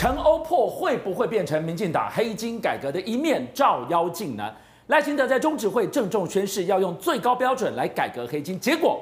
陈欧破会不会变成民进党黑金改革的一面照妖镜呢？赖清德在中执会郑重宣誓要用最高标准来改革黑金，结果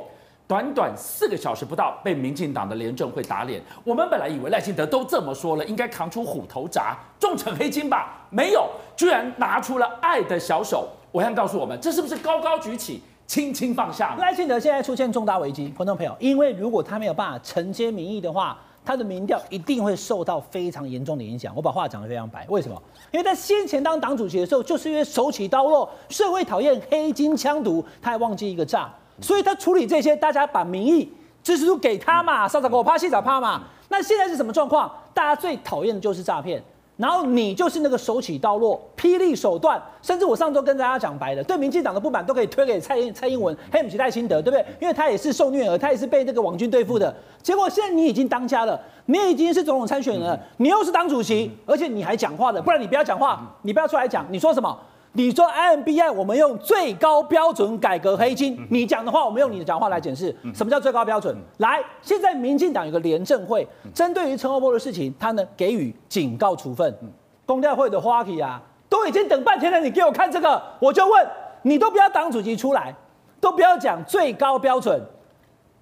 短短四个小时不到被民进党的廉政会打脸。我们本来以为赖清德都这么说了，应该扛出虎头铡，重惩黑金吧？没有，居然拿出了爱的小手。我想告诉我们，这是不是高高举起，轻轻放下？赖清德现在出现重大危机，观众朋友，因为如果他没有办法承接民意的话。他的民调一定会受到非常严重的影响。我把话讲得非常白，为什么？因为在先前当党主席的时候，就是因为手起刀落，社会讨厌黑金枪毒，他还忘记一个诈，所以他处理这些，大家把民意支持度给他嘛，上早给我趴，下早趴嘛。那现在是什么状况？大家最讨厌的就是诈骗。然后你就是那个手起刀落、霹雳手段，甚至我上周跟大家讲白了，对民进党的不满都可以推给蔡英蔡英文，黑姆吉戴新德，对不对？因为他也是受虐儿，他也是被那个网军对付的。结果现在你已经当家了，你已经是总统参选人了，你又是党主席，而且你还讲话的，不然你不要讲话，你不要出来讲，你说什么？你说 IMBI，我们用最高标准改革黑金。你讲的话，我们用你的讲话来解释。什么叫最高标准？来，现在民进党有个廉政会，针对于陈欧波的事情，他呢给予警告处分。公调会的花旗啊，都已经等半天了，你给我看这个，我就问你，都不要党主席出来，都不要讲最高标准。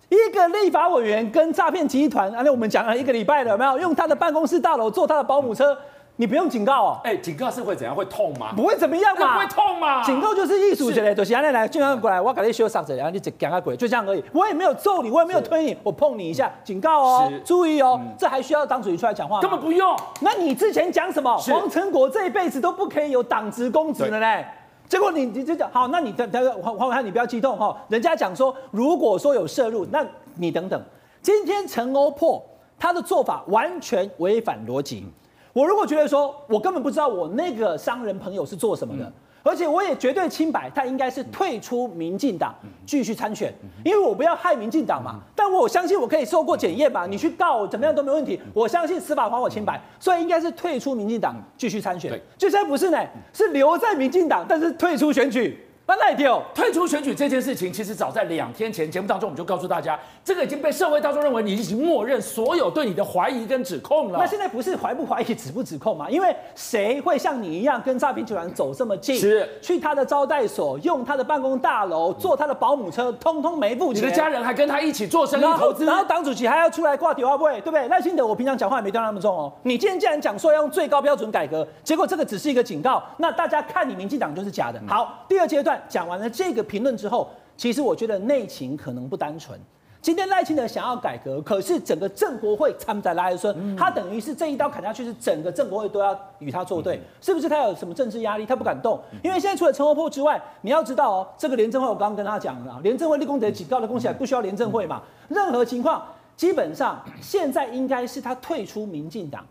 一个立法委员跟诈骗集团，啊，那我们讲了一个礼拜了，有没有用他的办公室大楼坐他的保姆车？你不用警告哦，哎，警告是会怎样？会痛吗？不会怎么样嘛？不会痛嘛？警告就是艺术之类，就是来来，经常过来，我给你修嗓子，然后你就赶快滚，就这样而已。我也没有揍你，我也没有推你，我碰你一下，警告哦，注意哦，这还需要党主席出来讲话吗？根本不用。那你之前讲什么？黄成国这一辈子都不可以有党职公职了嘞？结果你你就讲好，那你等等黄黄伟汉，你不要激动哈。人家讲说，如果说有涉入，那你等等，今天陈欧破他的做法完全违反逻辑。我如果觉得说，我根本不知道我那个商人朋友是做什么的，嗯、而且我也绝对清白，他应该是退出民进党继续参选，因为我不要害民进党嘛。但我相信我可以受过检验嘛，你去告我怎么样都没问题。我相信司法还我清白，所以应该是退出民进党继续参选。就现在不是呢，是留在民进党，但是退出选举。那那一条退出选举这件事情，其实早在两天前节目当中，我们就告诉大家，这个已经被社会大众认为你已经默认所有对你的怀疑跟指控了。那现在不是怀不怀疑、指不指控吗？因为谁会像你一样跟诈骗集团走这么近？是去他的招待所，用他的办公大楼，坐他的保姆车，通通没付钱。你的家人还跟他一起做生意投资，然后党主席还要出来挂电话会，对不对？赖清德，我平常讲话也没对他那么重哦。你今天既然讲说要用最高标准改革，结果这个只是一个警告，那大家看你民进党就是假的。好，第二阶段讲完了这个。这个评论之后，其实我觉得内情可能不单纯。今天赖清德想要改革，可是整个正国会参在拉一孙，他等于是这一刀砍下去，是整个政国会都要与他作对，是不是？他有什么政治压力？他不敢动，因为现在除了陈欧破之外，你要知道哦，这个廉政会我刚刚跟他讲了，廉政会立功得警告的恭喜，不需要廉政会嘛？任何情况，基本上现在应该是他退出民进党。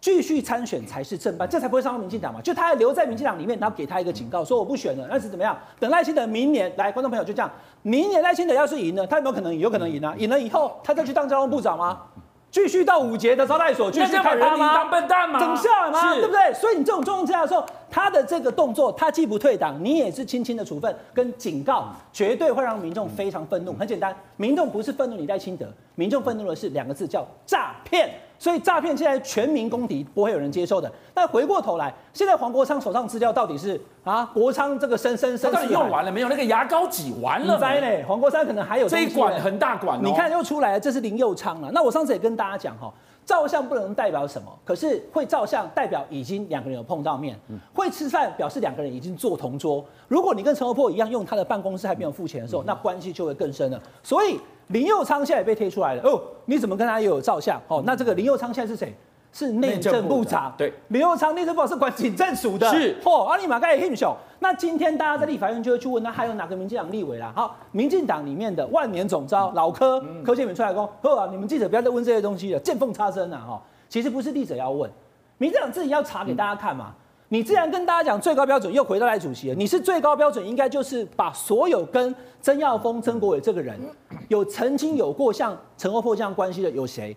继续参选才是正办，这才不会伤到民进党嘛。就他还留在民进党里面，然后给他一个警告，说我不选了，那是怎么样？等赖清德明年来，观众朋友就这样，明年赖清德要是赢了，他有没有可能赢？有可能赢啊！赢了以后，他再去当交通部长吗？继续到五节的招待所继续看人吗？当笨蛋吗？等下来吗？对不对？所以你这种状况之下的时候，他的这个动作，他既不退党，你也是轻轻的处分跟警告，绝对会让民众非常愤怒。很简单，民众不是愤怒你赖清德，民众愤怒的是两个字，叫诈骗。所以诈骗现在全民公敌，不会有人接受的。但回过头来，现在黄国昌手上资料到底是啊？国昌这个生生生，到底用完了没有？那个牙膏挤完了没？嘞？黄国昌可能还有这一管很大管，你看又出来了，这是林佑昌了。那我上次也跟大家讲哈，照相不能代表什么，可是会照相代表已经两个人有碰到面，会吃饭表示两个人已经坐同桌。如果你跟陈欧珀一样用他的办公室还没有付钱的时候，那关系就会更深了。所以。林佑昌现在也被贴出来了哦，你怎么跟他也有照相？哦，那这个林佑昌现在是谁？是内政部长。对，林右昌内政部长是管警政署的。是。嚯，阿里马盖也很小。那今天大家在立法院就会去问，那还有哪个民进党立委啦？好，民进党里面的万年总召老柯柯建铭出来说：“呵啊，你们记者不要再问这些东西了，见缝插针啊！哈，其实不是记者要问，民进党自己要查给大家看嘛。嗯你既然跟大家讲最高标准，又回到来主席了，你是最高标准，应该就是把所有跟曾耀峰、曾国伟这个人有曾经有过像陈欧破这样关系的有谁？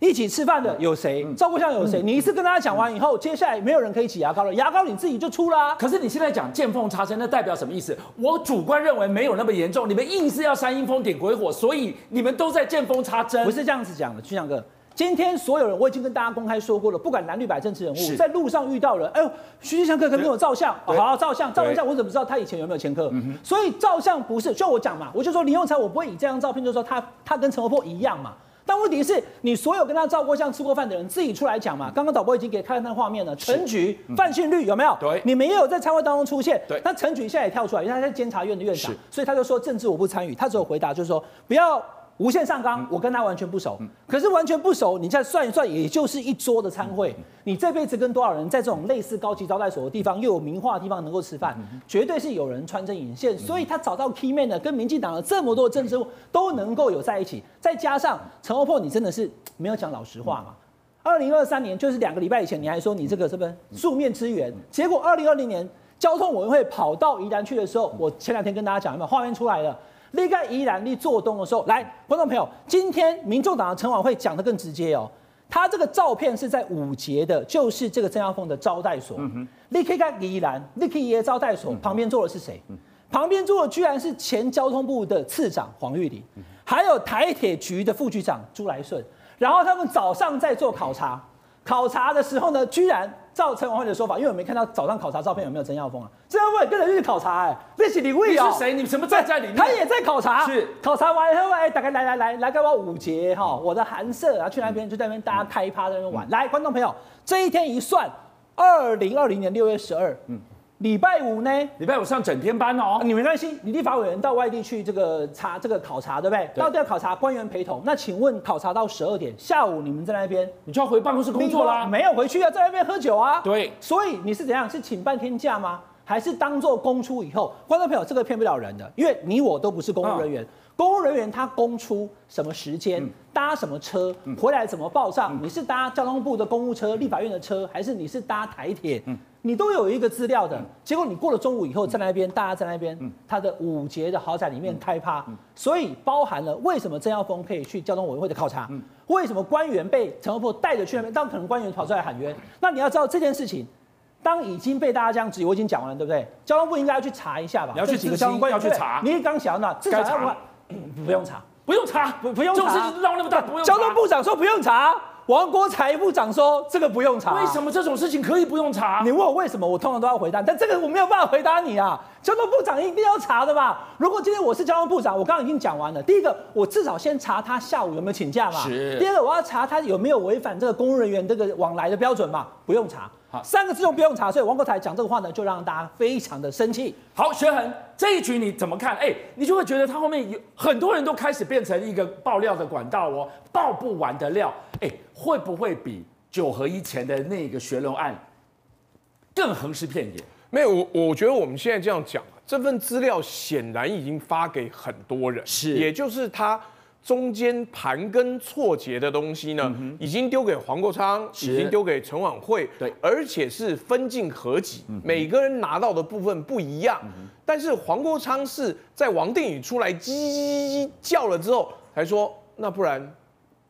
一起吃饭的有谁？赵国相有谁？你一次跟大家讲完以后，接下来没有人可以挤牙膏了，牙膏你自己就出了啊。可是你现在讲见缝插针，那代表什么意思？我主观认为没有那么严重，你们硬是要煽阴风点鬼火，所以你们都在见缝插针。不是这样子讲的，曲翔哥。今天所有人，我已经跟大家公开说过了，不管蓝绿白政治人物，在路上遇到人，哎呦，徐继祥哥可不可以跟我照相？好好，照相，照完相，我怎么知道他以前有没有前科？所以照相不是，就我讲嘛，我就说林永才，我不会以这张照片就说他他跟陈活泼一样嘛。但问题是你所有跟他照过相、吃过饭的人，自己出来讲嘛。刚刚导播已经给看那画面了，陈菊、范训律有没有？对，你们也有在参会当中出现。对，那陈菊现在也跳出来，因为他在监察院的院长，所以他就说政治我不参与，他只有回答就是说不要。无限上纲，我跟他完全不熟。嗯、可是完全不熟，你再算一算，也就是一桌的餐会。嗯、你这辈子跟多少人在这种类似高级招待所的地方，又有名画的地方能够吃饭，嗯、绝对是有人穿针引线。嗯、所以他找到 key man 的，跟民进党的这么多政治都能够有在一起。再加上陈欧破，你真的是没有讲老实话嘛？二零二三年就是两个礼拜以前，你还说你这个是不是素面之缘？结果二零二零年交通委员会跑到宜兰去的时候，我前两天跟大家讲，有没有画面出来了？离开宜兰，你做东的时候，来，观众朋友，今天民众党的陈琬惠讲的更直接哦，他这个照片是在五节的，就是这个郑耀峰的招待所。嗯哼，你可以看宜兰，你可以耶招待所旁边坐的是谁？嗯、旁边坐的居然是前交通部的次长黄玉玲，嗯、还有台铁局的副局长朱来顺，然后他们早上在做考察，考察的时候呢，居然。照陈琬惠的说法，因为我没看到早上考察照片有没有曾耀峰啊？曾耀峰也跟着去考察，哎，那是李伟啊？你是谁？你什么站在里面？他也在考察，是考察完以后，哎，大概来来来来，给我五节哈，我的寒舍，然后去那边就在那边大家开趴在那边玩。来，观众朋友，这一天一算，二零二零年六月十二，嗯。礼拜五呢？礼拜五上整天班哦。你没关系，你立法委员到外地去这个查这个考察，对不对？对到地要考察，官员陪同。那请问考察到十二点，下午你们在那边，你就要回办公室工作啦？没有回去啊，在那边喝酒啊。对。所以你是怎样？是请半天假吗？还是当做公出以后？观众朋友，这个骗不了人的，因为你我都不是公务人员。嗯公务人员他公出什么时间搭什么车回来怎么报上？你是搭交通部的公务车、立法院的车，还是你是搭台铁？你都有一个资料的。结果你过了中午以后，在那边大家在那边，他的五节的豪宅里面开趴，所以包含了为什么郑耀峰可以去交通委员会的考察？为什么官员被陈欧破带着去那边？当可能官员跑出来喊冤？那你要知道这件事情，当已经被大家这样质疑，我已经讲完了，对不对？交通部应该要去查一下吧？你要去几个交通官要去查？你刚想到至少要。不用查，不用查，不不用查，就是闹那么大，不用。交通部长说不用查，王国材部长说这个不用查。为什么这种事情可以不用查？你问我为什么，我通常都要回答，但这个我没有办法回答你啊。交通部长一定要查的吧？如果今天我是交通部长，我刚刚已经讲完了。第一个，我至少先查他下午有没有请假嘛。是。第二个，我要查他有没有违反这个公务人员这个往来的标准嘛？不用查。好，三个字都不用查，所以王国才讲这个话呢，就让大家非常的生气。好，学恒这一局你怎么看？哎，你就会觉得他后面有很多人都开始变成一个爆料的管道哦，爆不完的料。哎，会不会比九合一前的那个学龙案更横尸遍野？没有，我我觉得我们现在这样讲，这份资料显然已经发给很多人，是，也就是他。中间盘根错节的东西呢，嗯、已经丢给黄国昌，已经丢给陈琬惠，对，而且是分进合集，嗯、每个人拿到的部分不一样。嗯、但是黄国昌是在王定宇出来叽叽叽叫了之后，才说那不然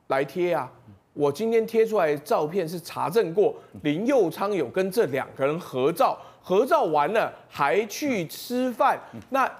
来贴啊！我今天贴出来的照片是查证过，林佑昌有跟这两个人合照，合照完了还去吃饭。嗯、那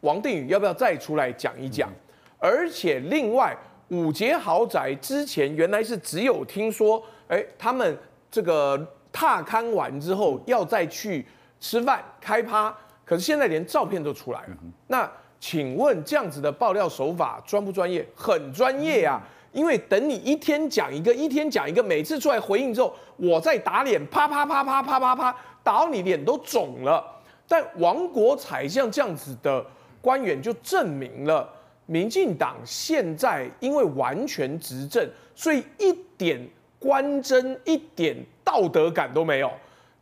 王定宇要不要再出来讲一讲？嗯而且另外五节豪宅之前原来是只有听说，哎，他们这个踏勘完之后要再去吃饭开趴，可是现在连照片都出来了。那请问这样子的爆料手法专不专业？很专业啊！因为等你一天讲一个，一天讲一个，每次出来回应之后，我再打脸，啪啪啪啪啪啪啪，打到你脸都肿了。但王国才像这样子的官员就证明了。民进党现在因为完全执政，所以一点官真、一点道德感都没有。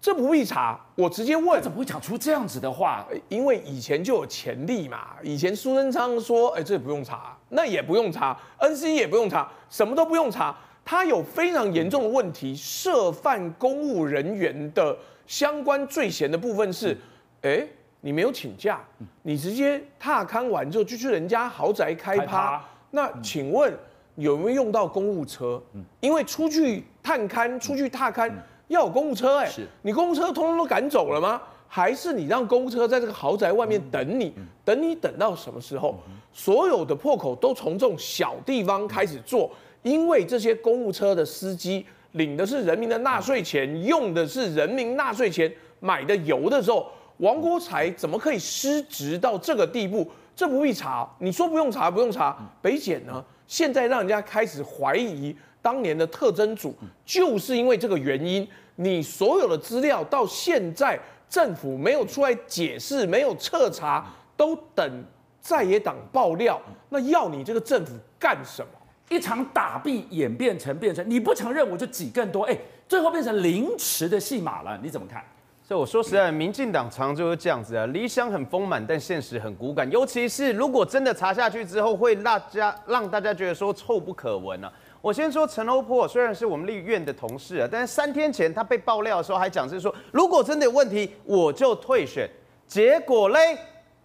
这不必查，我直接问。怎么会讲出这样子的话？因为以前就有潜力嘛。以前苏贞昌说：“哎，这不用查，那也不用查，NC 也不用查，什么都不用查。”他有非常严重的问题，涉犯公务人员的相关罪嫌的部分是，哎。你没有请假，你直接踏勘完之后就去人家豪宅开趴。那请问有没有用到公务车？因为出去探勘、出去踏勘要有公务车哎、你公务车通通都赶走了吗？还是你让公务车在这个豪宅外面等你？等你等到什么时候？所有的破口都从这种小地方开始做。因为这些公务车的司机领的是人民的纳税钱，用的是人民纳税钱买的油的时候，王国才怎么可以失职到这个地步？这不必查，你说不用查不用查，北检呢？现在让人家开始怀疑当年的特侦组，就是因为这个原因，你所有的资料到现在政府没有出来解释，没有彻查，都等在野党爆料，那要你这个政府干什么？一场打弊演变成变成你不承认我就挤更多，哎，最后变成凌迟的戏码了，你怎么看？所以我说实在，民进党常常就是这样子啊，理想很丰满，但现实很骨感。尤其是如果真的查下去之后，会大家让大家觉得说臭不可闻啊。我先说陈欧珀，虽然是我们立院的同事啊，但是三天前他被爆料的时候还讲是说，如果真的有问题，我就退选。结果嘞，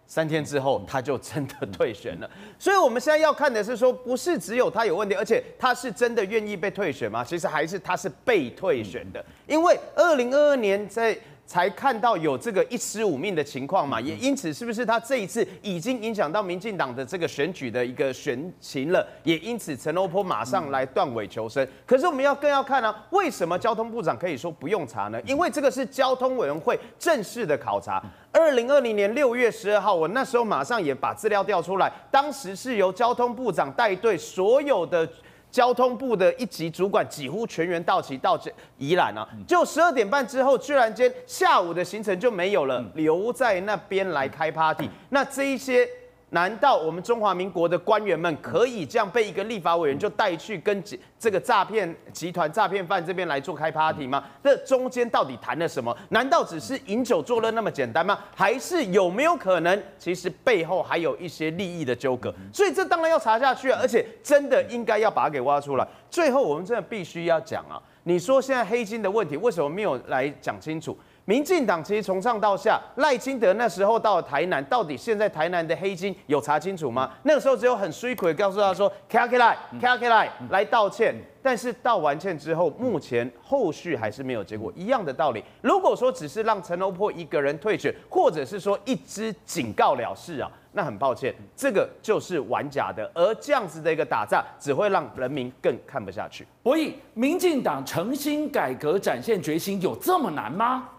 三天之后他就真的退选了。所以我们现在要看的是说，不是只有他有问题，而且他是真的愿意被退选吗？其实还是他是被退选的，因为二零二二年在。才看到有这个一尸五命的情况嘛，也因此是不是他这一次已经影响到民进党的这个选举的一个选情了？也因此陈欧波马上来断尾求生。可是我们要更要看呢、啊，为什么交通部长可以说不用查呢？因为这个是交通委员会正式的考察。二零二零年六月十二号，我那时候马上也把资料调出来，当时是由交通部长带队所有的。交通部的一级主管几乎全员到齐到这宜兰啊，就十二点半之后，居然间下午的行程就没有了，留在那边来开 party。那这一些。难道我们中华民国的官员们可以这样被一个立法委员就带去跟这个诈骗集团、诈骗犯这边来做开 party 吗？这中间到底谈了什么？难道只是饮酒作乐那么简单吗？还是有没有可能，其实背后还有一些利益的纠葛？所以这当然要查下去啊，而且真的应该要把它给挖出来。最后我们真的必须要讲啊，你说现在黑金的问题为什么没有来讲清楚？民进党其实从上到下，赖清德那时候到了台南，到底现在台南的黑金有查清楚吗？那个时候只有很水气告诉他说来，来道歉。但是道完歉之后，目前后续还是没有结果。一样的道理，如果说只是让陈欧珀一个人退选，或者是说一支警告了事啊，那很抱歉，这个就是玩假的。而这样子的一个打仗，只会让人民更看不下去。所以，民进党诚心改革、展现决心，有这么难吗？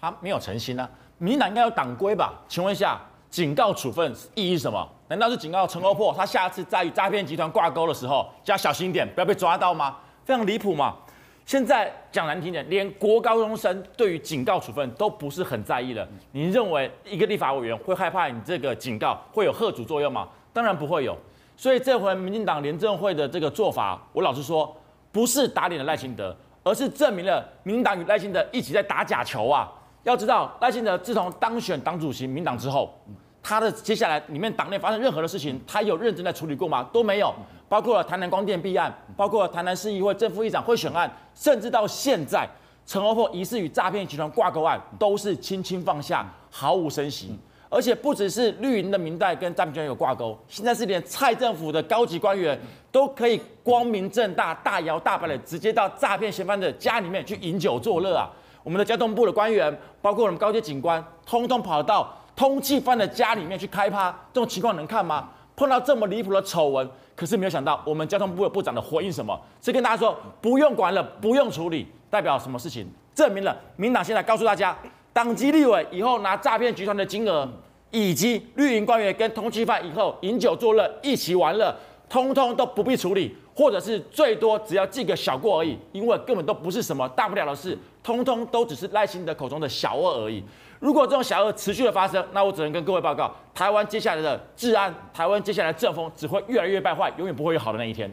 他没有诚心啊，民进党应该有党规吧？请问一下，警告处分意义是什么？难道是警告陈欧珀，他下次在与诈骗集团挂钩的时候，就要小心一点，不要被抓到吗？非常离谱嘛！现在讲难听点，连国高中生对于警告处分都不是很在意了。你认为一个立法委员会害怕你这个警告会有吓阻作用吗？当然不会有。所以这回民进党廉政会的这个做法，我老实说，不是打脸了赖清德，而是证明了民进党与赖清德一起在打假球啊！要知道，赖清德自从当选党主席、民党之后，他的接下来里面党内发生任何的事情，他有认真在处理过吗？都没有。包括了台南光电弊案，包括了台南市议会正副议长贿选案，甚至到现在陈欧珀疑似与诈骗集团挂钩案，都是轻轻放下，毫无声息。而且不只是绿营的民代跟诈骗集团有挂钩，现在是连蔡政府的高级官员都可以光明正大、大摇大摆的直接到诈骗嫌犯的家里面去饮酒作乐啊！我们的交通部的官员，包括我们高阶警官，通通跑到通缉犯的家里面去开趴，这种情况能看吗？碰到这么离谱的丑闻，可是没有想到我们交通部的部长的回应什么？是跟大家说不用管了，不用处理，代表什么事情？证明了民党现在告诉大家，党籍立委以后拿诈骗集团的金额，以及绿营官员跟通缉犯以后饮酒作乐一起玩乐，通通都不必处理。或者是最多只要记个小过而已，因为根本都不是什么大不了的事，通通都只是赖清德口中的小恶而已。如果这种小恶持续的发生，那我只能跟各位报告，台湾接下来的治安，台湾接下来的政风只会越来越败坏，永远不会有好的那一天。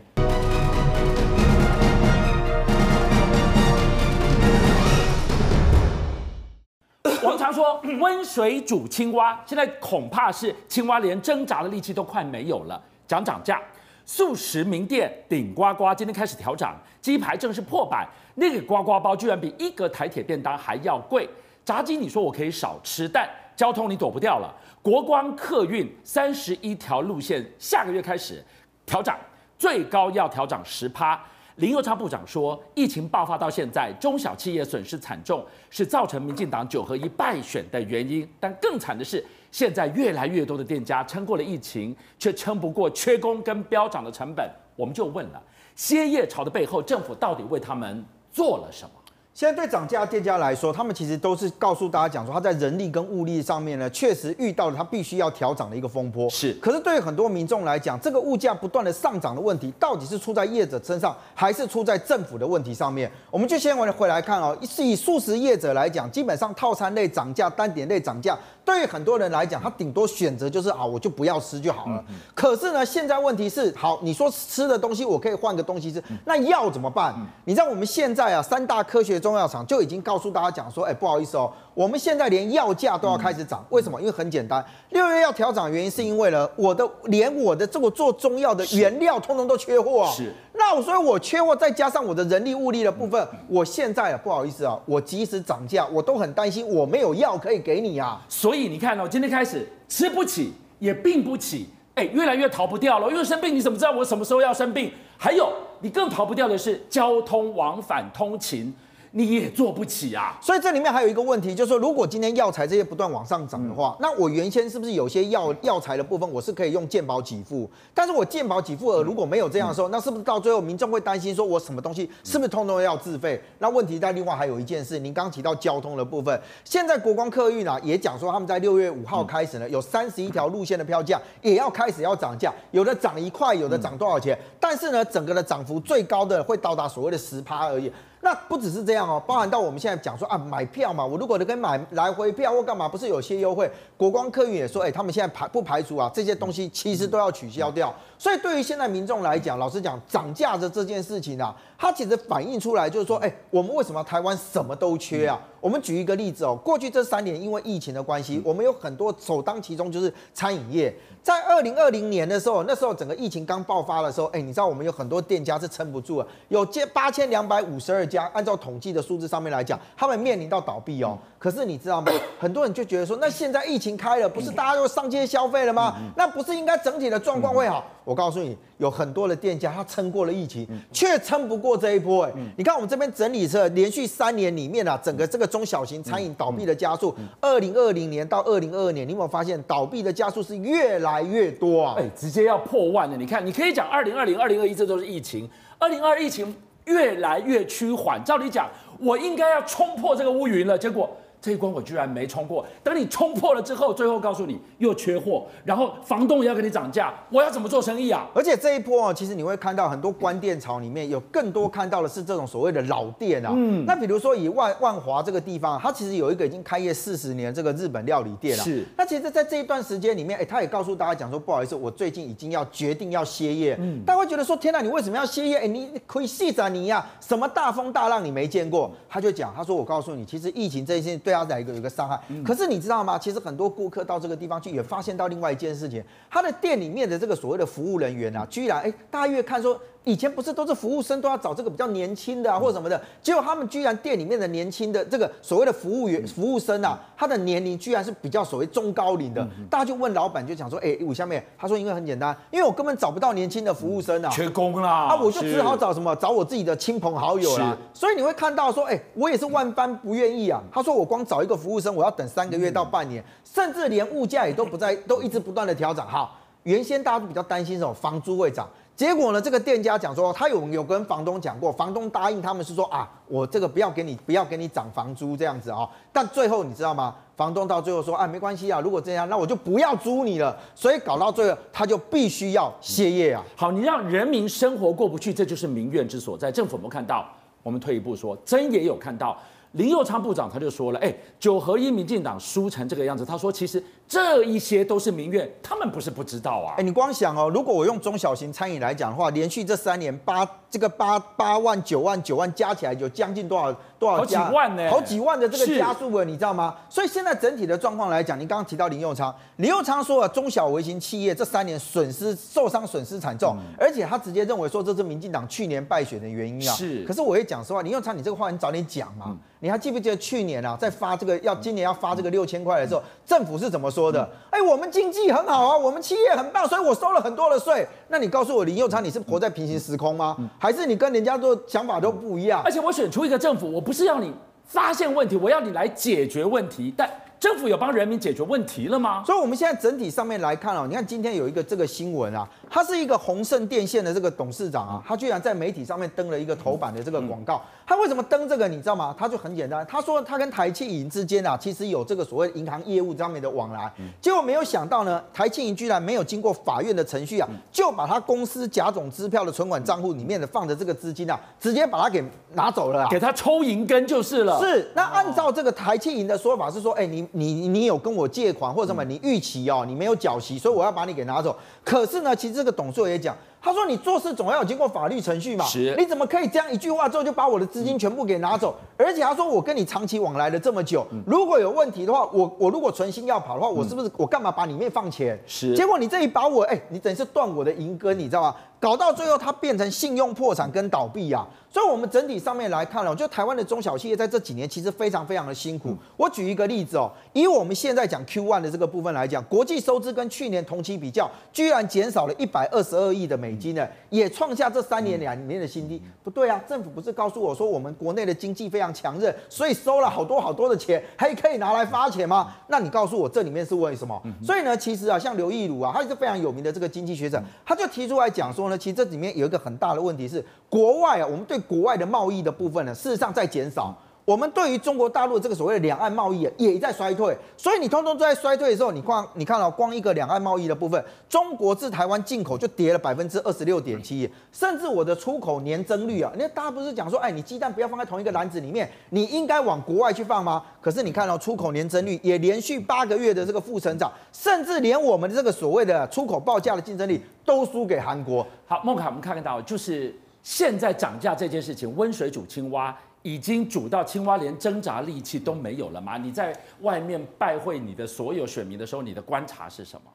我们常说温水煮青蛙，现在恐怕是青蛙连挣扎的力气都快没有了，讲涨价。速食名店顶呱呱今天开始调涨，鸡排正式破百，那个呱呱包居然比一格台铁便当还要贵。炸鸡你说我可以少吃，但交通你躲不掉了。国光客运三十一条路线下个月开始调涨，最高要调涨十趴。林右昌部长说，疫情爆发到现在，中小企业损失惨重，是造成民进党九合一败选的原因。但更惨的是。现在越来越多的店家撑过了疫情，却撑不过缺工跟飙涨的成本。我们就问了，歇业潮的背后，政府到底为他们做了什么？现在对涨价店家来说，他们其实都是告诉大家讲说，他在人力跟物力上面呢，确实遇到了他必须要调涨的一个风波。是，可是对于很多民众来讲，这个物价不断的上涨的问题，到底是出在业者身上，还是出在政府的问题上面？我们就先回来回来看哦，是以素食业者来讲，基本上套餐类涨价、单点类涨价。对于很多人来讲，他顶多选择就是啊，我就不要吃就好了。嗯嗯、可是呢，现在问题是，好，你说吃的东西我可以换个东西吃，那药怎么办？嗯、你知道我们现在啊，三大科学中药厂就已经告诉大家讲说，哎，不好意思哦，我们现在连药价都要开始涨。为什么？因为很简单，六月要调涨的原因是因为呢，我的连我的这个做中药的原料通通都缺货。是。那我所以，我缺货，再加上我的人力物力的部分，我现在啊，不好意思啊，我即使涨价，我都很担心，我没有药可以给你啊。所以你看哦，今天开始吃不起，也病不起，哎，越来越逃不掉了。因为生病，你怎么知道我什么时候要生病？还有，你更逃不掉的是交通往返通勤。你也做不起啊！所以这里面还有一个问题，就是说，如果今天药材这些不断往上涨的话，那我原先是不是有些药药材的部分，我是可以用健保给付？但是我健保给付额如果没有这样的时候，那是不是到最后民众会担心说，我什么东西是不是通通要自费？那问题在另外还有一件事，您刚提到交通的部分，现在国光客运啊也讲说，他们在六月五号开始呢，有三十一条路线的票价也要开始要涨价，有的涨一块，有的涨多少钱？但是呢，整个的涨幅最高的会到达所谓的十趴而已。那不只是这样哦，包含到我们现在讲说啊，买票嘛，我如果能跟买来回票或干嘛，不是有些优惠？国光客运也说，哎，他们现在排不排除啊，这些东西其实都要取消掉。所以对于现在民众来讲，老实讲，涨价的这件事情啊，它其实反映出来就是说，哎，我们为什么台湾什么都缺啊？我们举一个例子哦，过去这三年因为疫情的关系，我们有很多首当其冲就是餐饮业。在二零二零年的时候，那时候整个疫情刚爆发的时候，哎，你知道我们有很多店家是撑不住了，有接八千两百五十二家，按照统计的数字上面来讲，他们面临到倒闭哦。可是你知道吗？很多人就觉得说，那现在疫情开了，不是大家都上街消费了吗？那不是应该整体的状况会好？我告诉你，有很多的店家他撑过了疫情，却撑不过这一波。哎，你看我们这边整理车连续三年里面啊，整个这个中小型餐饮倒闭的加速，二零二零年到二零二二年，你有没有发现倒闭的加速是越来越多啊？哎，直接要破万了。你看，你可以讲二零二零、二零二一，这都是疫情。二零二疫情越来越趋缓，照理讲，我应该要冲破这个乌云了，结果。这一关我居然没冲过，等你冲破了之后，最后告诉你又缺货，然后房东也要给你涨价，我要怎么做生意啊？而且这一波啊，其实你会看到很多关店潮里面有更多看到的是这种所谓的老店啊。嗯，那比如说以万万华这个地方，它其实有一个已经开业四十年这个日本料理店了。是。那其实，在这一段时间里面，哎，他也告诉大家讲说，不好意思，我最近已经要决定要歇业。嗯。大家会觉得说，天哪，你为什么要歇业？哎，你可以细展你呀，什么大风大浪你没见过？他就讲，他说我告诉你，其实疫情这一件对他来一个。有个伤害，可是你知道吗？其实很多顾客到这个地方去，也发现到另外一件事情，他的店里面的这个所谓的服务人员啊，居然哎，大家越看说。以前不是都是服务生都要找这个比较年轻的啊，或者什么的，结果他们居然店里面的年轻的这个所谓的服务员、服务生啊，他的年龄居然是比较所谓中高龄的。大家就问老板，就讲说，哎，五下面，他说因为很简单，因为我根本找不到年轻的服务生啊，缺工啦，啊，我就只好找什么，找我自己的亲朋好友啦。所以你会看到说，哎，我也是万般不愿意啊。他说我光找一个服务生，我要等三个月到半年，甚至连物价也都不在，都一直不断的调整。好，原先大家都比较担心什么，房租会涨。结果呢？这个店家讲说，他有有跟房东讲过，房东答应他们是说啊，我这个不要给你，不要给你涨房租这样子啊、哦。但最后你知道吗？房东到最后说，啊，没关系啊，如果这样，那我就不要租你了。所以搞到最后，他就必须要歇业啊。好，你让人民生活过不去，这就是民怨之所在。政府有没有看到？我们退一步说，真也有看到。林右昌部长他就说了，哎，九合一民进党输成这个样子，他说其实这一些都是民怨，他们不是不知道啊。哎，你光想哦，如果我用中小型餐饮来讲的话，连续这三年八这个八八万九万九万加起来有将近多少多少家？好几万呢，好几万的这个加速了，你知道吗？所以现在整体的状况来讲，您刚刚提到林佑昌，林佑昌说了，中小微型企业这三年损失受伤损失惨重，而且他直接认为说这是民进党去年败选的原因啊。是，可是我也讲实话，林佑昌，你这个话你早点讲嘛。你还记不记得去年啊，在发这个要今年要发这个六千块的时候，政府是怎么说的？哎，我们经济很好啊，我们企业很棒，所以我收了很多的税。那你告诉我，林佑昌，你是活在平行时空吗？还是你跟人家做想法都不一样？而且我选出一个政府，我不是要你发现问题，我要你来解决问题，但。政府有帮人民解决问题了吗？所以我们现在整体上面来看哦，你看今天有一个这个新闻啊，他是一个宏盛电线的这个董事长啊，他居然在媒体上面登了一个头版的这个广告。他为什么登这个？你知道吗？他就很简单，他说他跟台庆银之间啊，其实有这个所谓银行业务上面的往来。结果没有想到呢，台庆银居然没有经过法院的程序啊，就把他公司甲种支票的存款账户里面的放的这个资金啊，直接把它给拿走了，给他抽银根就是了。是，那按照这个台庆银的说法是说，哎，你你你有跟我借款或者什么，你逾期哦，你没有缴息，所以我要把你给拿走。可是呢，其实这个董事也讲。他说：“你做事总要有经过法律程序嘛，是你怎么可以这样一句话之后就把我的资金全部给拿走？而且他说我跟你长期往来了这么久，如果有问题的话，我我如果存心要跑的话，我是不是我干嘛把里面放钱？是，结果你这一把我，哎，你等于是断我的银根，你知道吗？搞到最后它变成信用破产跟倒闭啊。所以，我们整体上面来看了，就台湾的中小企业在这几年其实非常非常的辛苦。我举一个例子哦，以我们现在讲 Q1 的这个部分来讲，国际收支跟去年同期比较，居然减少了一百二十二亿的美金呢，也。创下这三年两年的新低，不对啊！政府不是告诉我说我们国内的经济非常强韧，所以收了好多好多的钱，还可以拿来发钱吗？那你告诉我这里面是为什么？所以呢，其实啊，像刘义儒啊，他是非常有名的这个经济学者，他就提出来讲说呢，其实这里面有一个很大的问题是，国外啊，我们对国外的贸易的部分呢，事实上在减少。我们对于中国大陆这个所谓的两岸贸易也在衰退，所以你通通都在衰退的时候，你光你看到光一个两岸贸易的部分，中国自台湾进口就跌了百分之二十六点七，甚至我的出口年增率啊，那大家不是讲说，哎，你鸡蛋不要放在同一个篮子里面，你应该往国外去放吗？可是你看到出口年增率也连续八个月的这个负成长，甚至连我们的这个所谓的出口报价的竞争力都输给韩国。好，孟凯，我们看得到就是现在涨价这件事情，温水煮青蛙。已经煮到青蛙连挣扎力气都没有了吗？你在外面拜会你的所有选民的时候，你的观察是什么？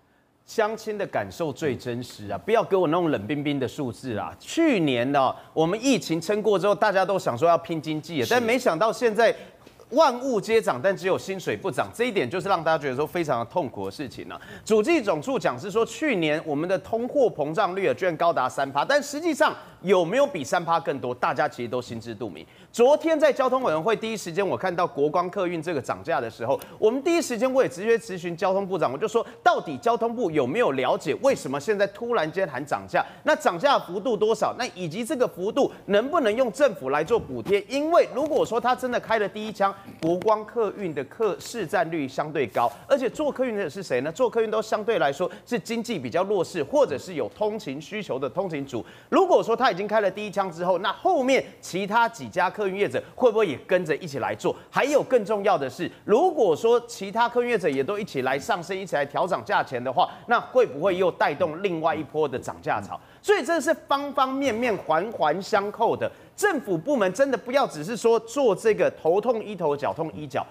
相亲的感受最真实啊！不要给我那种冷冰冰的数字啊！去年呢，我们疫情撑过之后，大家都想说要拼经济，但没想到现在。万物皆涨，但只有薪水不涨，这一点就是让大家觉得说非常的痛苦的事情呢、啊。主计总处讲是说，去年我们的通货膨胀率啊，居然高达三趴，但实际上有没有比三趴更多？大家其实都心知肚明。昨天在交通委员会第一时间，我看到国光客运这个涨价的时候，我们第一时间我也直接咨询交通部长，我就说，到底交通部有没有了解为什么现在突然间喊涨价？那涨价幅度多少？那以及这个幅度能不能用政府来做补贴？因为如果说他真的开了第一枪。国光客运的客市占率相对高，而且坐客运的是谁呢？坐客运都相对来说是经济比较弱势，或者是有通勤需求的通勤族。如果说他已经开了第一枪之后，那后面其他几家客运业者会不会也跟着一起来做？还有更重要的是，如果说其他客运业者也都一起来上升，一起来调涨价钱的话，那会不会又带动另外一波的涨价潮？所以这是方方面面环环相扣的。政府部门真的不要只是说做这个头痛医头，脚痛医脚。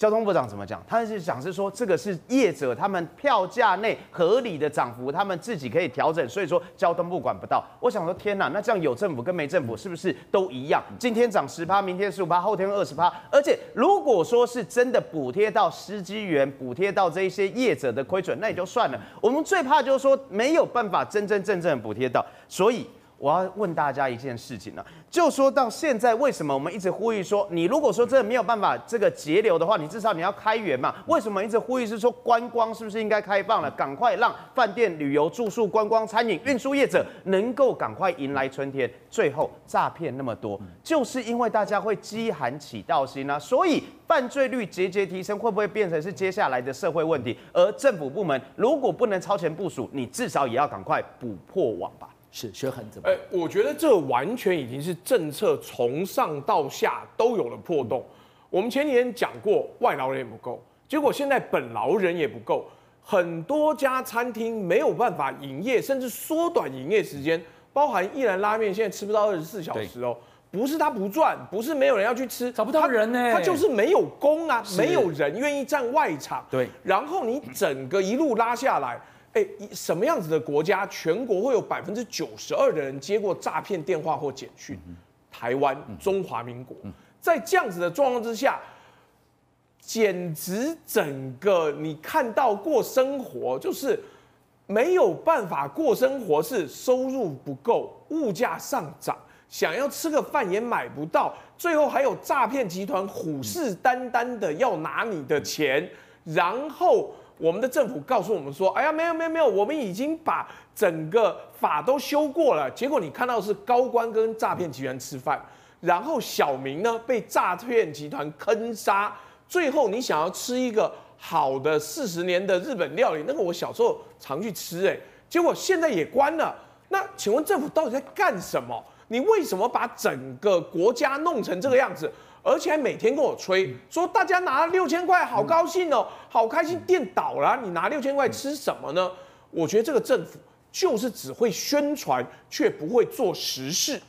交通部长怎么讲？他是讲是说这个是业者他们票价内合理的涨幅，他们自己可以调整，所以说交通部管不到。我想说天哪，那这样有政府跟没政府是不是都一样？今天涨十趴，明天十五趴，后天二十趴。而且如果说是真的补贴到司机员，补贴到这一些业者的亏损，那也就算了。我们最怕就是说没有办法真真正正的补贴到，所以。我要问大家一件事情呢、就说到现在，为什么我们一直呼吁说，你如果说真的没有办法这个节流的话，你至少你要开源嘛？为什么一直呼吁是说观光是不是应该开放了？赶快让饭店、旅游、住宿、观光、餐饮、运输业者能够赶快迎来春天。最后诈骗那么多，就是因为大家会饥寒起盗心啊，所以犯罪率节节提升，会不会变成是接下来的社会问题？而政府部门如果不能超前部署，你至少也要赶快补破网吧。是学恒怎么？哎，我觉得这完全已经是政策从上到下都有了破洞。我们前几天讲过，外劳人也不够，结果现在本劳人也不够，很多家餐厅没有办法营业，甚至缩短营业时间，包含一兰拉面现在吃不到二十四小时哦。不是他不赚，不是没有人要去吃，找不到人呢，他就是没有工啊，没有人愿意站外场。对，然后你整个一路拉下来。哎，什么样子的国家，全国会有百分之九十二的人接过诈骗电话或简讯？台湾，中华民国，在这样子的状况之下，简直整个你看到过生活就是没有办法过生活，是收入不够，物价上涨，想要吃个饭也买不到，最后还有诈骗集团虎视眈眈的要拿你的钱。然后我们的政府告诉我们说，哎呀，没有没有没有，我们已经把整个法都修过了。结果你看到是高官跟诈骗集团吃饭，然后小民呢被诈骗集团坑杀。最后你想要吃一个好的四十年的日本料理，那个我小时候常去吃，哎，结果现在也关了。那请问政府到底在干什么？你为什么把整个国家弄成这个样子？而且还每天跟我吹说，大家拿了六千块，好高兴哦，好开心，店倒了，你拿六千块吃什么呢？我觉得这个政府就是只会宣传，却不会做实事。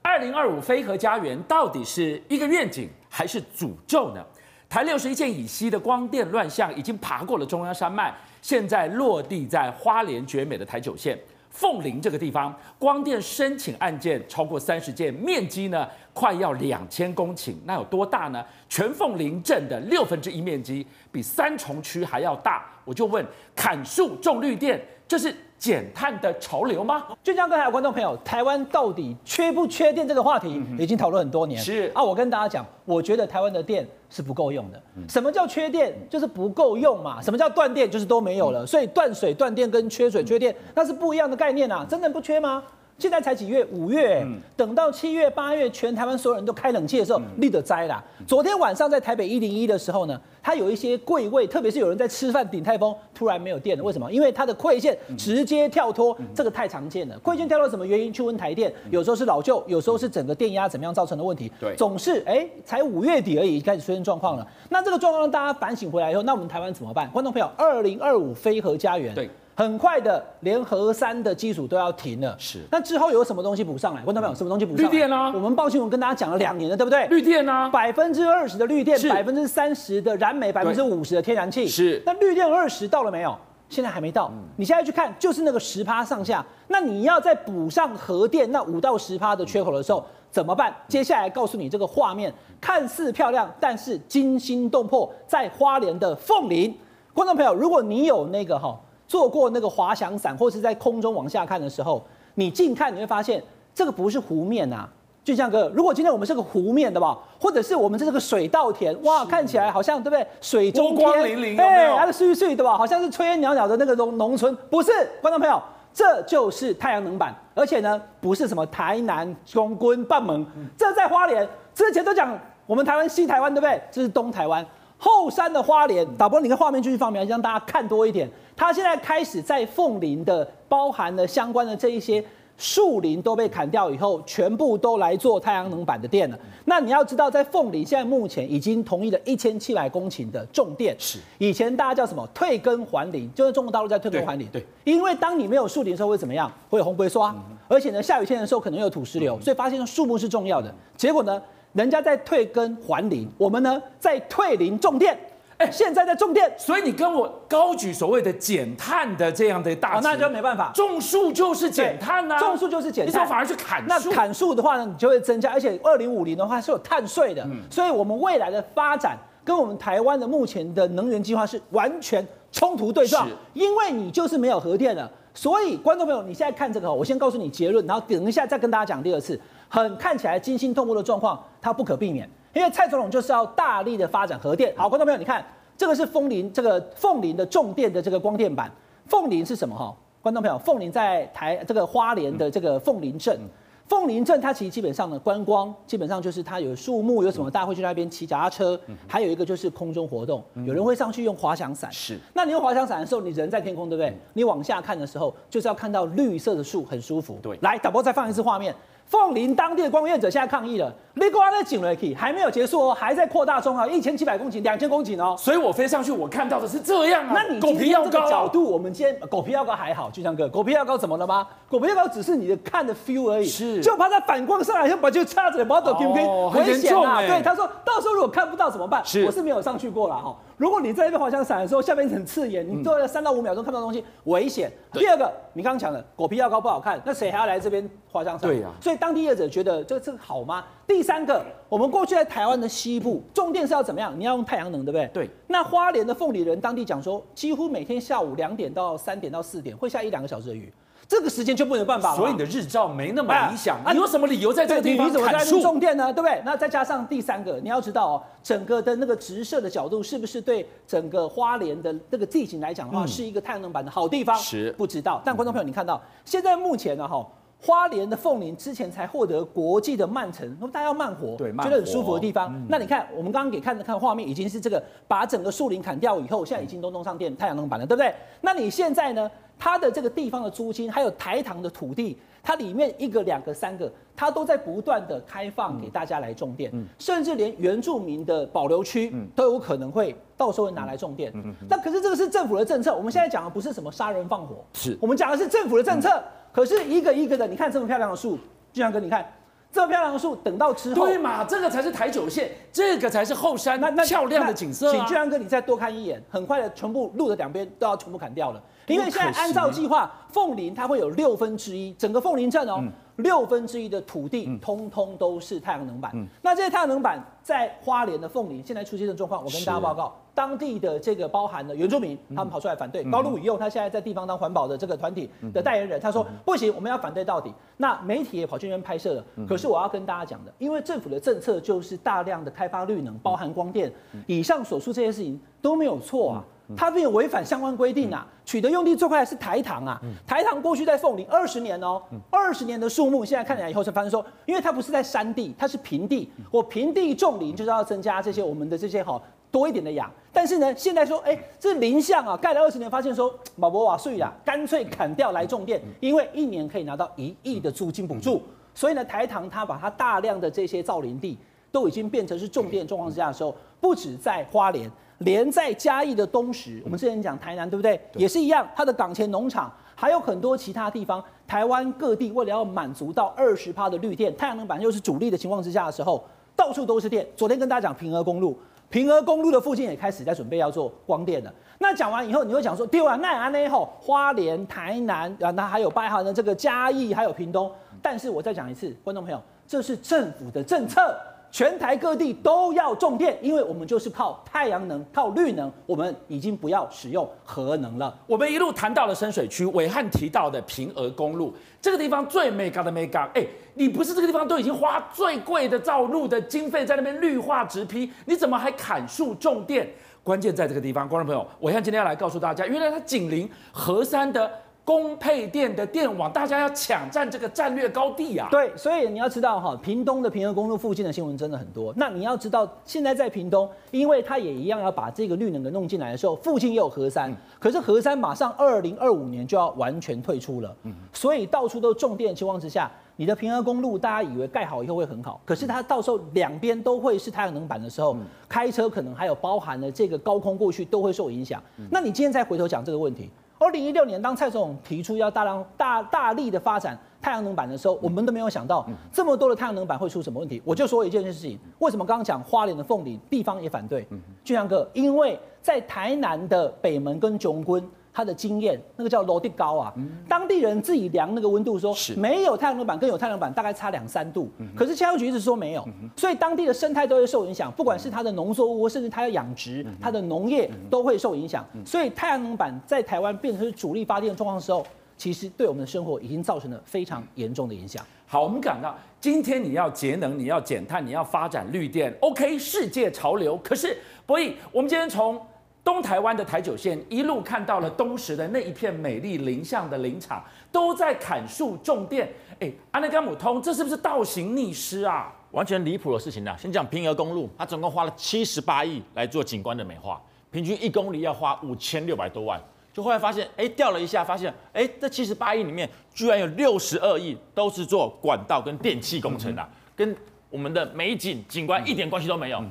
二零二五飞核家园到底是一个愿景还是诅咒呢？台六十一线以西的光电乱象已经爬过了中央山脉，现在落地在花莲绝美的台九线。凤林这个地方，光电申请案件超过三十件，面积呢快要两千公顷，那有多大呢？全凤林镇的六分之一面积，比三重区还要大。我就问，砍树种绿电，这是减碳的潮流吗？就像刚才有观众朋友，台湾到底缺不缺电这个话题，已经讨论很多年。是啊，我跟大家讲，我觉得台湾的电是不够用的。什么叫缺电？就是不够用嘛。什么叫断电？就是都没有了。所以断水、断电跟缺水、缺电，那是不一样的概念啊。真的不缺吗？现在才几月？五月、欸，等到七月、八月，全台湾所有人都开冷气的时候，立得灾啦。昨天晚上在台北一零一的时候呢，它有一些柜位，特别是有人在吃饭顶台风，突然没有电了。为什么？因为它的馈线直接跳脱，这个太常见了。馈线跳脱什么原因？去问台电，有时候是老旧，有时候是整个电压怎么样造成的问题。对，总是哎、欸，才五月底而已，开始出现状况了。那这个状况让大家反省回来以后，那我们台湾怎么办？观众朋友，二零二五飞核家园。对。很快的，连核三的基础都要停了。是，那之后有什么东西补上来？观众朋友，什么东西补上来？绿电啊！我们报新闻跟大家讲了两年了，对不对？绿电啊！百分之二十的绿电，百分之三十的燃煤，百分之五十的天然气。是。那绿电二十到了没有？现在还没到。嗯、你现在去看，就是那个十趴上下。那你要再补上核电那五到十趴的缺口的时候，怎么办？接下来告诉你这个画面，看似漂亮，但是惊心动魄，在花莲的凤林。观众朋友，如果你有那个哈。坐过那个滑翔伞，或是在空中往下看的时候，你近看你会发现这个不是湖面呐、啊。就像哥，如果今天我们是个湖面的吧，或者是我们这是个水稻田，哇，看起来好像对不对？水中光粼粼，哎，那个碎碎的吧，好像是炊烟袅袅的那个农农村，不是？观众朋友，这就是太阳能板，而且呢，不是什么台南、中棍、半门，这在花莲之前都讲我们台湾西台湾，对不对？这是东台湾。后山的花莲，导播，你看画面继续放，来让大家看多一点。它现在开始在凤林的，包含了相关的这一些树林都被砍掉以后，全部都来做太阳能板的电了。那你要知道，在凤林现在目前已经同意了一千七百公顷的种电。是，以前大家叫什么？退耕还林，就是中国大陆在退耕还林。对，因为当你没有树林的时候会怎么样？会有红龟刷，而且呢，下雨天的时候可能有土石流，所以发现树木是重要的。结果呢？人家在退耕还林，我们呢在退林种电。哎，现在在种电，所以你跟我高举所谓的减碳的这样的大，那就没办法。种树就是减碳呐，种树就是减碳。你说反而去砍树，那砍树的话呢，你就会增加，而且二零五零的话是有碳税的。所以我们未来的发展跟我们台湾的目前的能源计划是完全冲突对撞，因为你就是没有核电了。所以观众朋友，你现在看这个，我先告诉你结论，然后等一下再跟大家讲第二次。很看起来惊心动魄的状况，它不可避免，因为蔡总统就是要大力的发展核电。好，观众朋友，你看这个是凤林这个凤林的重电的这个光电板。凤林是什么？哈，观众朋友，凤林在台这个花莲的这个凤林镇。凤林镇它其实基本上呢，观光基本上就是它有树木，有什么大家会去那边骑脚踏车，还有一个就是空中活动，有人会上去用滑翔伞。是，那你用滑翔伞的时候，你人在天空，对不对？你往下看的时候，就是要看到绿色的树，很舒服。对，来，导播再放一次画面。凤林当地的光业者现在抗议了，你瓜那井了去，还没有结束哦，还在扩大中啊，一千七百公顷，两千公顷哦。所以我飞上去，我看到的是这样啊。那你今天这个角度，我们今天狗皮药膏还好，就像哥，狗皮药膏怎么了吗？狗皮药膏只是你的看的 feel 而已，是，就怕它反光上来，就把就插着，把抖 Q Q，危险啊。对，他说到时候如果看不到怎么办？是，我是没有上去过了哈。如果你在那边滑翔伞的时候，下面很刺眼，你坐了三到五秒钟看不到东西，危险。第二个，你刚刚讲的狗皮药膏不好看，那谁还要来这边滑翔伞？对呀。所以当地业者觉得这这个好吗？第三个，我们过去在台湾的西部重电是要怎么样？你要用太阳能，对不对？对。那花莲的凤梨人当地讲说，几乎每天下午两点到三点到四点会下一两个小时的雨。这个时间就不能办法了。所以你的日照没那么理想，啊你有什么理由在这个地方你怎么在那边砍树？种电呢？对不对？那再加上第三个，你要知道哦，整个的那个直射的角度是不是对整个花莲的那个地形来讲的话，是一个太阳能板的好地方？是不知道。但观众朋友，你看到现在目前呢，哈。花莲的凤林之前才获得国际的慢城，那么大家要慢活，对，觉得很舒服的地方。那你看，我们刚刚给看了看画面，已经是这个把整个树林砍掉以后，现在已经都弄上电太阳能板了，对不对？那你现在呢？它的这个地方的租金，还有台糖的土地，它里面一个、两个、三个，它都在不断的开放给大家来种电，甚至连原住民的保留区都有可能会到时候会拿来种电。那可是这个是政府的政策，我们现在讲的不是什么杀人放火，是我们讲的是政府的政策。可是一个一个的，你看这么漂亮的树，俊阳哥，你看这么漂亮的树，等到之后，对嘛，这个才是台九线，这个才是后山那那漂亮的景色、啊。请俊阳哥你再多看一眼，很快的，全部路的两边都要全部砍掉了，因为现在按照计划，凤林它会有六分之一，整个凤林镇哦。嗯六分之一的土地，通通都是太阳能板。嗯、那这些太阳能板在花莲的凤林现在出现的状况，我跟大家报告，当地的这个包含了原住民，他们跑出来反对。嗯、高路宇用他现在在地方当环保的这个团体的代言人，他说不行，我们要反对到底。那媒体也跑去那边拍摄了。可是我要跟大家讲的，因为政府的政策就是大量的开发绿能，包含光电，以上所述这些事情都没有错啊。它并没有违反相关规定啊！取得用地最快的是台糖啊！台糖过去在凤林二十年哦，二十年的树木，现在看起来以后才发现说，因为它不是在山地，它是平地。我平地种林就是要增加这些我们的这些好多一点的氧。但是呢，现在说，哎，这林相啊，盖了二十年，发现说，马博瓦税啊，干脆砍掉来种电，因为一年可以拿到一亿的租金补助。所以呢，台糖它把它大量的这些造林地都已经变成是种电状况之下的时候，不止在花莲。连在嘉义的东石，我们之前讲台南，对不对？对也是一样，它的港前农场还有很多其他地方，台湾各地为了要满足到二十趴的绿电，太阳能板又是主力的情况之下的时候，到处都是电。昨天跟大家讲平和公路，平和公路的附近也开始在准备要做光电了。那讲完以后，你会讲说，对啊，那安内后花莲、台南啊，那还有包含的这个嘉义，还有屏东。但是我再讲一次，观众朋友，这是政府的政策。全台各地都要种电，因为我们就是靠太阳能、靠绿能，我们已经不要使用核能了。我们一路谈到了深水区，伟汉提到的屏鹅公路，这个地方最美嘎的美嘎。哎，你不是这个地方都已经花最贵的造路的经费在那边绿化植批，你怎么还砍树种电？关键在这个地方，观众朋友，暐瀚今天要来告诉大家，原来它紧邻河山的。供配电的电网，大家要抢占这个战略高地啊！对，所以你要知道哈，屏东的平和公路附近的新闻真的很多。那你要知道，现在在屏东，因为它也一样要把这个绿能给弄进来的时候，附近也有核山，嗯、可是核山马上二零二五年就要完全退出了，嗯、所以到处都重电的情况之下，你的平和公路大家以为盖好以后会很好，可是它到时候两边都会是太阳能板的时候，嗯、开车可能还有包含了这个高空过去都会受影响。嗯、那你今天再回头讲这个问题。二零一六年，当蔡总统提出要大量大大力的发展太阳能板的时候，我们都没有想到这么多的太阳能板会出什么问题。我就说一件事情，为什么刚刚讲花莲的凤梨地方也反对？俊阳哥，因为在台南的北门跟炯坤。他的经验，那个叫楼地高啊，当地人自己量那个温度说，是。没有太阳能板跟有太阳能板大概差两三度，可是气象局一直说没有，所以当地的生态都会受影响，不管是它的农作物，甚至它的养殖、它的农业都会受影响。所以太阳能板在台湾变成是主力发电的状况的时候，其实对我们的生活已经造成了非常严重的影响。好，我们讲到今天你要节能，你要减碳，你要发展绿电，OK，世界潮流。可是博弈，我们今天从东台湾的台九线一路看到了东石的那一片美丽林相的林场，都在砍树种电。哎，阿内甘姆通，这是不是倒行逆施啊？完全离谱的事情啊！先讲平和公路，它总共花了七十八亿来做景观的美化，平均一公里要花五千六百多万。就后来发现，哎，调了一下，发现，哎，这七十八亿里面居然有六十二亿都是做管道跟电气工程的，跟我们的美景景观一点关系都没有。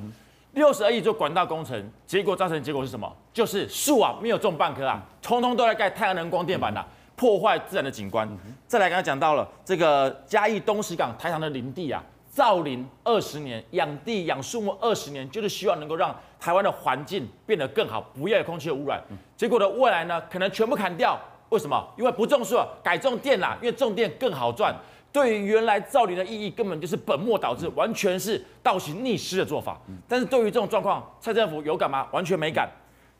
六十二亿做管道工程，结果造成的结果是什么？就是树啊没有种半棵啊，通通都在盖太阳能光电板呐，破坏自然的景观。再来刚才讲到了这个嘉义东石港台糖的林地啊，造林二十年，养地养树木二十年，就是希望能够让台湾的环境变得更好，不要有空气的污染。结果的未来呢，可能全部砍掉。为什么？因为不种树，改种电啦，因为种电更好赚。对于原来造林的意义，根本就是本末倒置，完全是倒行逆施的做法。但是对于这种状况，蔡政府有感吗？完全没感。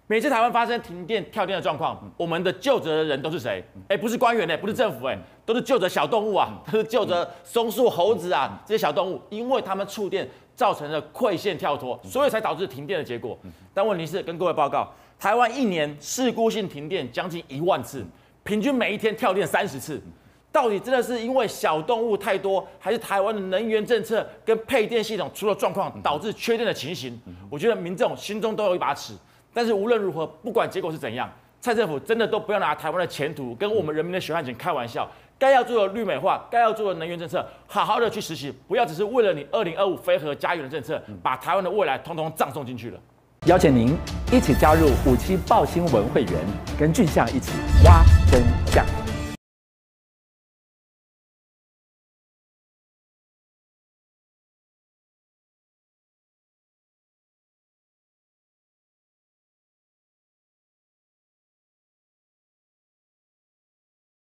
每次台湾发生停电、跳电的状况，我们的救责的人都是谁？哎，不是官员呢，不是政府哎，都是救责小动物啊，都是救责松树、猴子啊这些小动物，因为他们触电造成了馈线跳脱，所以才导致停电的结果。但问题是，跟各位报告，台湾一年事故性停电将近一万次，平均每一天跳电三十次。到底真的是因为小动物太多，还是台湾的能源政策跟配电系统出了状况，导致缺电的情形？我觉得民众心中都有一把尺。但是无论如何，不管结果是怎样，蔡政府真的都不要拿台湾的前途跟我们人民的血汗钱开玩笑。该要做的绿美化，该要做的能源政策，好好的去实行，不要只是为了你二零二五非核家园的政策，把台湾的未来通通葬送进去了。邀请您一起加入五七爆新闻会员，跟俊相一起挖真相。